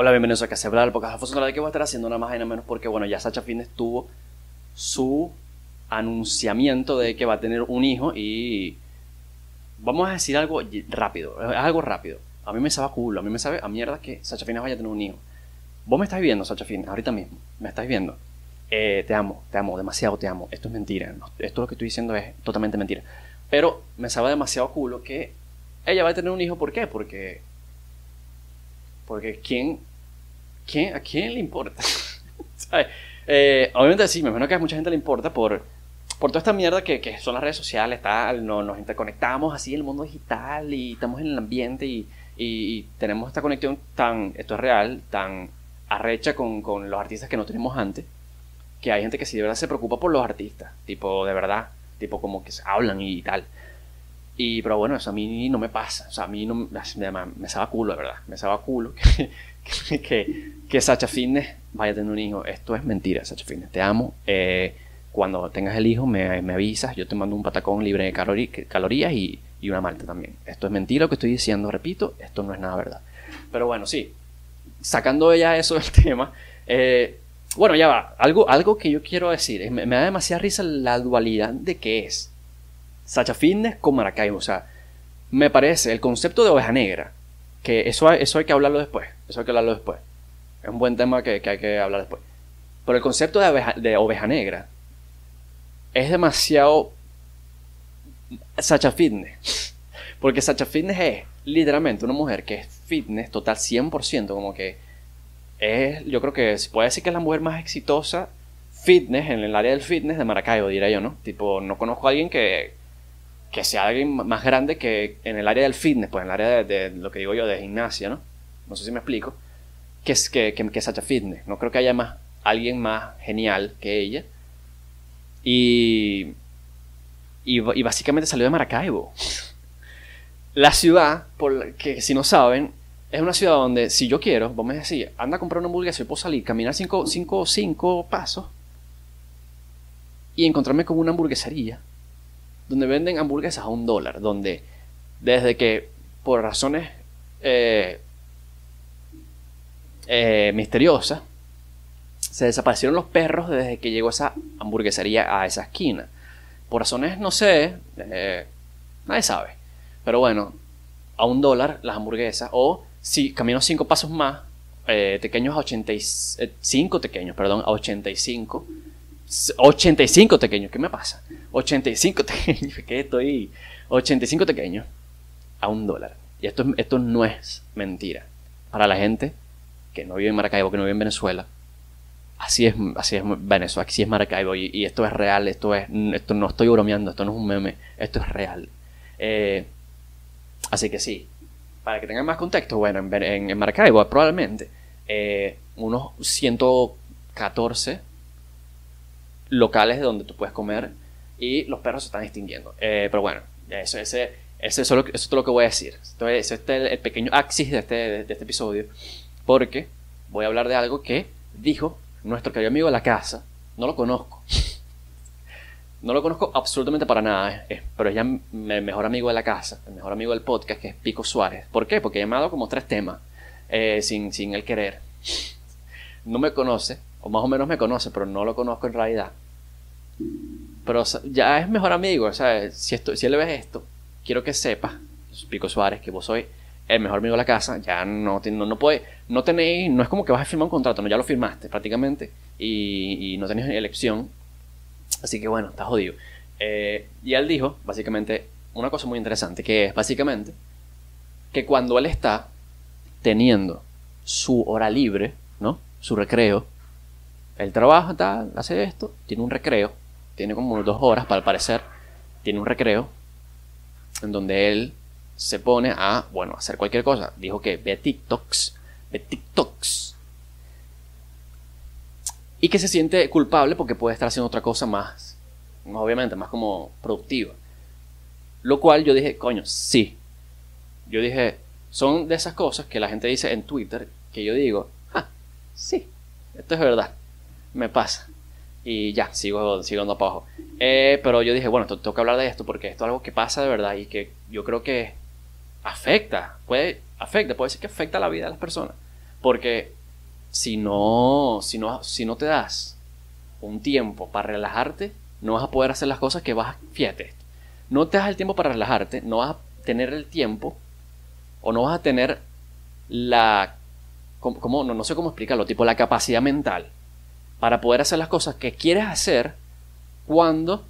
Hola, bienvenidos a Hablar, porque Alfonso de que voy a estar haciendo nada más y nada menos porque, bueno, ya Sacha Fitness tuvo su anunciamiento de que va a tener un hijo y vamos a decir algo rápido, algo rápido. A mí me sabe a culo, a mí me sabe a mierda que Sacha Fitness vaya a tener un hijo. Vos me estás viendo, Sacha Fitness, ahorita mismo, me estás viendo. Eh, te amo, te amo, demasiado te amo. Esto es mentira, esto lo que estoy diciendo es totalmente mentira. Pero me sabe demasiado culo que ella va a tener un hijo, ¿por qué? Porque porque ¿quién, quién, ¿a quién le importa? Eh, obviamente sí, me imagino que a mucha gente le importa por, por toda esta mierda que, que son las redes sociales, tal, nos, nos interconectamos así en el mundo digital y estamos en el ambiente y, y, tenemos esta conexión tan, esto es real, tan arrecha con, con, los artistas que no tenemos antes, que hay gente que sí de verdad se preocupa por los artistas, tipo de verdad, tipo como que hablan y tal. Y, pero bueno, eso a mí no me pasa. O sea, a mí no me, me culo, de verdad. Me sabe culo que, que, que, Sacha Fitness vaya a tener un hijo. Esto es mentira, Sacha Fitness. Te amo. Eh, cuando tengas el hijo, me, me, avisas. Yo te mando un patacón libre de calorías y, y, una malta también. Esto es mentira lo que estoy diciendo. Repito, esto no es nada verdad. Pero bueno, sí. Sacando ya eso del tema. Eh, bueno, ya va. Algo, algo que yo quiero decir. Me da demasiada risa la dualidad de qué es Sacha Fitness con Maracaibo. O sea, me parece el concepto de oveja negra, que eso, eso hay que hablarlo después. Eso hay que hablarlo después. Es un buen tema que, hay que hablar después. Pero el concepto de oveja, de oveja negra es demasiado Sacha Fitness. Porque Sacha Fitness es literalmente una mujer que es fitness total 100%, como que es, yo creo que se puede decir que es la mujer más exitosa fitness en el área del fitness de Maracaibo, diría yo, ¿no? Tipo, no conozco a alguien que, que sea alguien más grande que en el área del fitness, pues en el área de, lo que digo yo, de gimnasia, ¿no? No sé si me explico. Que es que, que, que Sacha Fitness. No creo que haya más, alguien más genial que ella. Y, y, básicamente salió de Maracaibo. La ciudad, por que si no saben, es una ciudad donde si yo quiero, vamos a decir, anda a comprar una hamburguesa y puedo salir, caminar cinco, cinco, cinco pasos y encontrarme con una hamburguesería donde venden hamburguesas a un dólar, donde desde que por razones eh, eh, misteriosas se desaparecieron los perros desde que llegó esa hamburguesería a esa esquina. Por razones, no sé, eh, nadie sabe. Pero bueno, a un dólar las hamburguesas. O si camino cinco pasos más, pequeños a 85, pequeños, perdón, a 85 85 pequeños, ¿qué me pasa? 85 pequeños, que estoy 85 pequeños a un dólar. Y esto, esto no es mentira. Para la gente que no vive en Maracaibo, que no vive en Venezuela, así es, así es Venezuela, así es Maracaibo. Y, esto es real, esto es, esto no estoy bromeando, esto no es un meme, esto es real. Eh, así que sí, para que tengan más contexto, bueno, en, Maracaibo probablemente eh, unos 114 locales donde tú puedes comer y los perros se están extinguiendo. Eh, pero bueno, eso, ese, eso, eso, es lo que voy a decir. Entonces, este es el, pequeño axis de este, de, este episodio, porque voy a hablar de algo que dijo nuestro querido amigo de la casa. No lo conozco. No lo conozco absolutamente para nada, eh, pero es ya el mejor amigo de la casa, el mejor amigo del podcast, que es Pico Suárez. ¿Por qué? Porque he llamado como tres temas eh, sin, sin él querer. No me conoce, o más o menos me conoce, pero no lo conozco en realidad. Pero ya es mejor amigo, ¿sabes? Si, esto, si él ve esto, quiero que sepas, Pico Suárez, que vos sois el mejor amigo de la casa, ya no, no, no puede, no tenéis, no es como que vas a firmar un contrato, no, ya lo firmaste prácticamente y, no tenéis elección, así que bueno, está jodido. Eh, y él dijo, básicamente, una cosa muy interesante, que es básicamente que cuando él está teniendo su hora libre, ¿no? Su recreo, él trabaja, tal, hace esto, tiene un recreo, tiene como dos horas para parecer, tiene un recreo en donde él se pone a, bueno, hacer cualquier cosa. Dijo que ve TikToks, ve TikToks. Y que se siente culpable porque puede estar haciendo otra cosa más, obviamente, más como productiva. Lo cual yo dije, coño, sí. Yo dije, son de esas cosas que la gente dice en Twitter que yo digo, ah, sí, esto es verdad me pasa. Y ya, sigo, sigo andando para abajo. Eh, pero yo dije, bueno, tengo que hablar de esto porque esto es algo que pasa de verdad y que yo creo que afecta, puede, afecta, puede ser que afecta la vida de las personas. Porque si no, si no, si no te das un tiempo para relajarte, no vas a poder hacer las cosas que vas a... Fíjate, no te das el tiempo para relajarte, no vas a tener el tiempo o no vas a tener la... Como, no, no sé cómo explicarlo, tipo la capacidad mental para poder hacer las cosas que quieres hacer cuando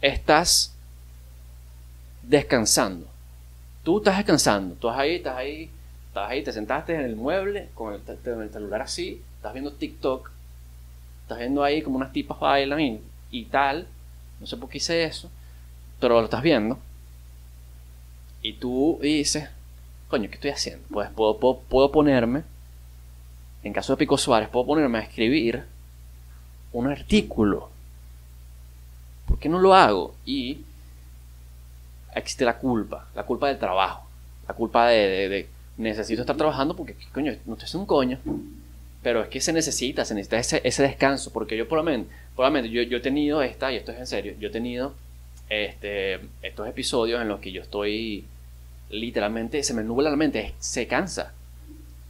estás descansando. Tú estás descansando, tú estás ahí, estás ahí, estás ahí, te sentaste en el mueble con el, celular así, estás viendo TikTok, estás viendo ahí como unas tipas bailan y, y tal, no sé por qué hice eso, pero lo estás viendo. Y tú dices, coño, ¿qué estoy haciendo? Pues puedo, puedo, ponerme, en caso de Pico Suárez, puedo ponerme a escribir un artículo. ¿Por qué no lo hago? Y existe la culpa, la culpa del trabajo, la culpa de, necesito estar trabajando porque, coño, no hace un coño. Pero es que se necesita, se necesita ese, ese descanso, porque yo probablemente, probablemente yo, yo, he tenido esta, y esto es en serio, yo he tenido este, estos episodios en los que yo estoy literalmente se me nubla la mente, se cansa.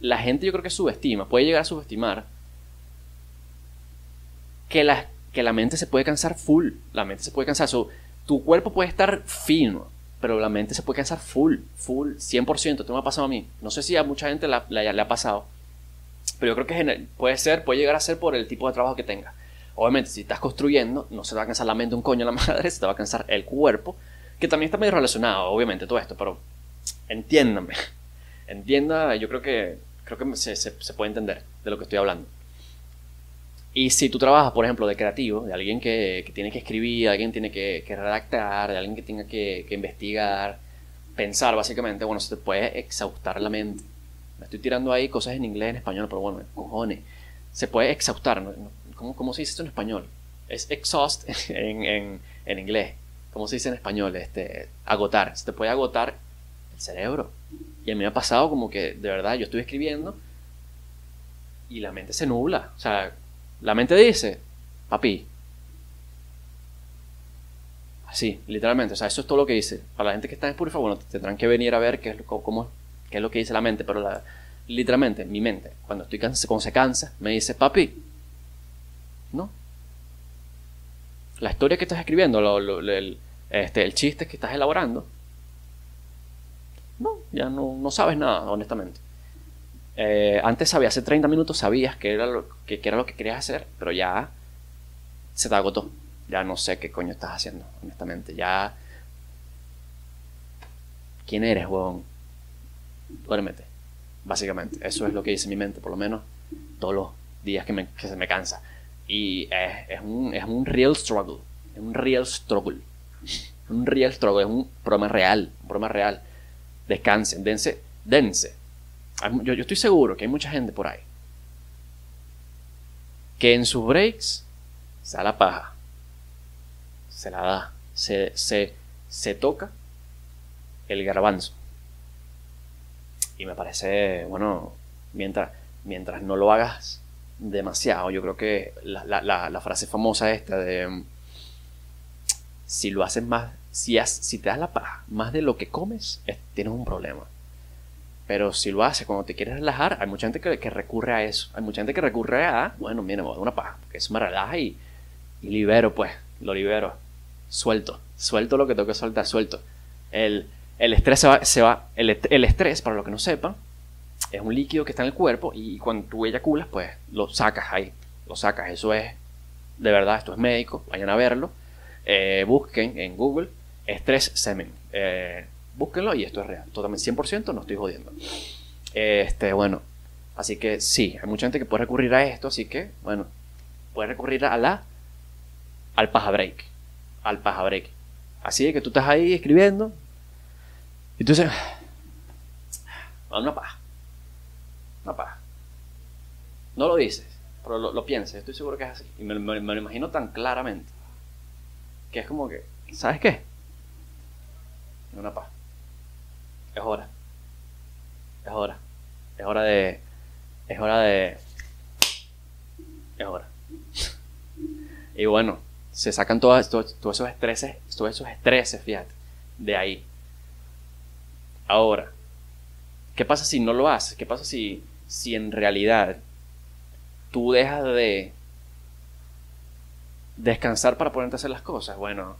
La gente yo creo que subestima, puede llegar a subestimar que la, que la mente se puede cansar full, la mente se puede cansar. tu cuerpo puede estar fino, pero la mente se puede cansar full, full, 100%. Esto me ha pasado a mí. No sé si a mucha gente le ha pasado, pero yo creo que puede ser, puede llegar a ser por el tipo de trabajo que tengas. Obviamente, si estás construyendo, no se te va a cansar la mente un coño a la madre, se te va a cansar el cuerpo, que también está medio relacionado, obviamente, todo esto, pero entiéndame. Entienda, yo creo que, creo que se, se, puede entender de lo que estoy hablando. Y si tú trabajas, por ejemplo, de creativo, de alguien que, tiene que escribir, de alguien que tiene que, redactar, de alguien que tenga que, investigar, pensar, básicamente, bueno, se te puede exhaustar la mente. Me estoy tirando ahí cosas en inglés, en español, pero bueno, cojones. Se puede exhaustar. ¿Cómo, cómo se dice esto en español? Es exhaust en, en, en inglés. ¿Cómo se dice en español? Este, agotar. Se te puede agotar cerebro. Y a mí me ha pasado como que, de verdad, yo estoy escribiendo y la mente se nubla. O sea, la mente dice, papi. Así, literalmente. O sea, eso es todo lo que dice. Para la gente que está en Spotify, bueno, tendrán que venir a ver qué es, lo, cómo, qué es lo que dice la mente. Pero la, literalmente, mi mente, cuando, estoy cuando se cansa, me dice, papi, ¿no? La historia que estás escribiendo, el, este, el chiste que estás elaborando, no, ya no, sabes nada, honestamente. Eh, antes sabías, hace 30 minutos sabías que era, lo, que, era lo que querías hacer, pero ya se te agotó. Ya no sé qué coño estás haciendo, honestamente. Ya. ¿Quién eres, huevón? Duérmete. Básicamente. Eso es lo que dice mi mente, por lo menos todos los días que, se me cansa. Y es, un, es un real struggle. Es un real struggle. Un real struggle. Es un problema real. Un problema real descansen, dense, dense. Yo, yo estoy seguro que hay mucha gente por ahí que en sus breaks se da la paja, se la da, se, se, se toca el garbanzo. Y me parece, bueno, mientras, mientras no lo hagas demasiado, yo creo que la, la, la frase famosa esta de si lo haces más si, te das la paja más de lo que comes, tienes un problema. Pero si lo haces cuando te quieres relajar, hay mucha gente que, recurre a eso. Hay mucha gente que recurre a, bueno, mira, me una paja, porque eso me relaja y, libero, pues, lo libero. Suelto, suelto lo que tengo que soltar, suelto. El, estrés se va, el, estrés, para los que no sepan, es un líquido que está en el cuerpo y cuando tú eyaculas, pues lo sacas ahí, lo sacas. Eso es, de verdad, esto es médico, vayan a verlo. Eh, busquen en Google estrés semen. Eh, búsquenlo y esto es real. Totalmente 100%, no estoy jodiendo. Este, bueno, así que sí, hay mucha gente que puede recurrir a esto, así que, bueno, puede recurrir a la al paja break. Al paja break. Así que tú estás ahí escribiendo y tú dices, una paja. Una paja. No lo dices, pero lo, piensas, estoy seguro que es así. Y me lo imagino tan claramente. Que es como que, ¿sabes qué? una paz. Es hora. Es hora. Es hora de. Es hora de. Es hora. y bueno, se sacan todos, todos, esos estreses, todos esos estreses, fíjate, de ahí. Ahora, ¿qué pasa si no lo haces? ¿Qué pasa si, si en realidad tú dejas de descansar para ponerte a hacer las cosas, bueno,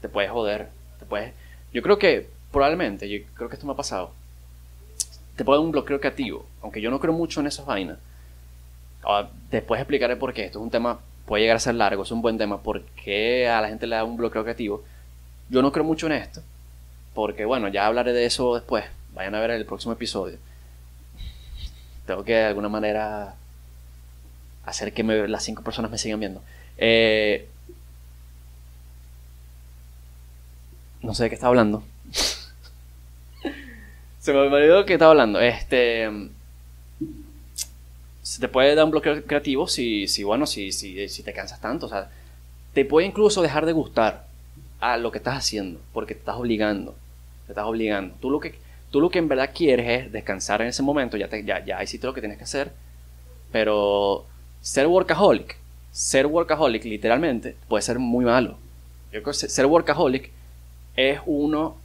te puedes joder. Te puedes... Yo creo que, probablemente, yo creo que esto me ha pasado. Te puede dar un bloqueo creativo, aunque yo no creo mucho en esas vainas. Después explicaré por qué. Esto es un tema, puede llegar a ser largo, es un buen tema. ¿Por qué a la gente le da un bloqueo creativo? Yo no creo mucho en esto, porque bueno, ya hablaré de eso después. Vayan a ver el próximo episodio. Tengo que de alguna manera hacer que las cinco personas me sigan viendo. Eh, no sé de qué está hablando. Se me olvidó qué estaba hablando. Este. Se te puede dar un bloqueo creativo si, si bueno, si, si, si te cansas tanto. O sea, te puede incluso dejar de gustar a lo que estás haciendo. Porque te estás obligando. Te estás obligando. Tú lo que, tú lo que en verdad quieres es descansar en ese momento. Ya, te, ya, ya hiciste lo que tienes que hacer. Pero ser workaholic ser workaholic literalmente puede ser muy malo. Yo creo que ser workaholic es uno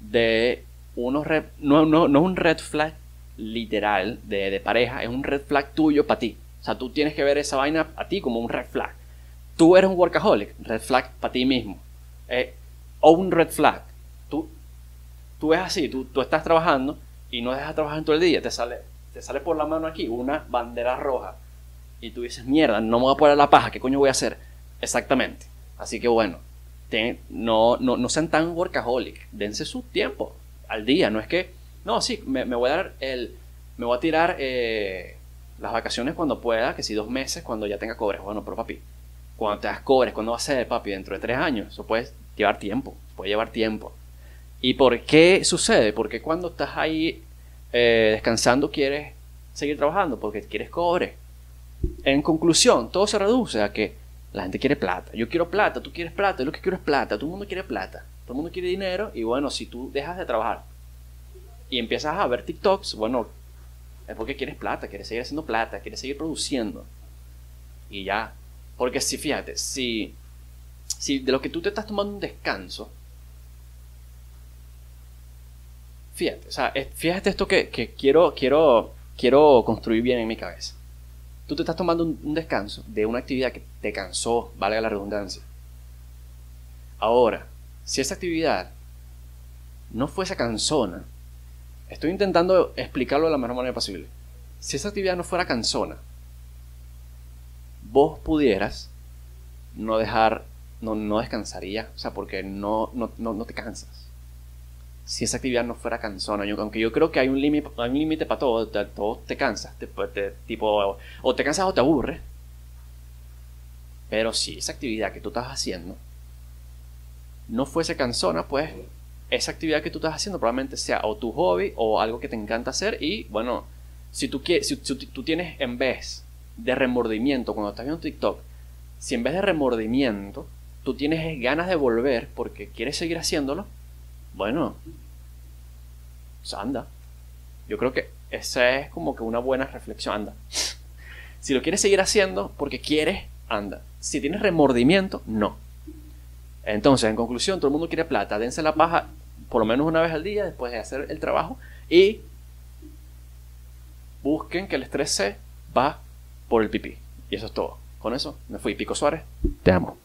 de unos no, no, no es un red flag literal de, de pareja, es un red flag tuyo para ti. O sea, tú tienes que ver esa vaina a ti como un red flag. Tú eres un workaholic, red flag para ti mismo. Eh, o un red flag. Tú, tú ves así, tú, tú estás trabajando y no dejas de trabajar en todo el día, te sale, te sale por la mano aquí una bandera roja y tú dices, mierda, no me voy a poner la paja, ¿qué coño voy a hacer? Exactamente. Así que bueno, no, no, no, sean tan workaholic, dense su tiempo al día, no es que, no, sí, me, voy a dar el, me voy a tirar eh, las vacaciones cuando pueda, que si dos meses, cuando ya tenga cobres, bueno, pero papi, cuando te das cobres, ¿cuándo va a ser, papi? Dentro de tres años, eso puede llevar tiempo, puede llevar tiempo. ¿Y por qué sucede? Porque cuando estás ahí eh, descansando quieres seguir trabajando, porque quieres cobre en conclusión, todo se reduce a que la gente quiere plata. Yo quiero plata, tú quieres plata, yo lo que quiero es plata, todo el mundo quiere plata, todo el mundo quiere dinero y bueno, si tú dejas de trabajar y empiezas a ver TikToks, bueno, es porque quieres plata, quieres seguir haciendo plata, quieres seguir produciendo. Y ya. Porque si, fíjate, si, si de lo que tú te estás tomando un descanso, fíjate, o sea, fíjate esto que, que quiero, quiero, quiero construir bien en mi cabeza tú te estás tomando un, descanso de una actividad que te cansó, valga la redundancia. Ahora, si esa actividad no fuese cansona, estoy intentando explicarlo de la mejor manera posible. Si esa actividad no fuera cansona, vos pudieras no dejar, no, no descansaría, o sea, porque no, no, no te cansas si esa actividad no fuera cansona. aunque yo creo que hay un límite un límite para todo, todo te cansas, tipo, o te cansas o te aburres. Pero si esa actividad que tú estás haciendo no fuese cansona, pues esa actividad que tú estás haciendo probablemente sea o tu hobby o algo que te encanta hacer y bueno, si tú, quieres, si, tú tienes en vez de remordimiento cuando estás viendo TikTok, si en vez de remordimiento tú tienes ganas de volver porque quieres seguir haciéndolo, bueno, pues anda. Yo creo que esa es como que una buena reflexión, anda. si lo quieres seguir haciendo porque quieres, anda. Si tienes remordimiento, no. Entonces, en conclusión, todo el mundo quiere plata. Dense la paja por lo menos una vez al día después de hacer el trabajo y busquen que el estrés se va por el pipí. Y eso es todo. Con eso me fui. Pico Suárez, te amo.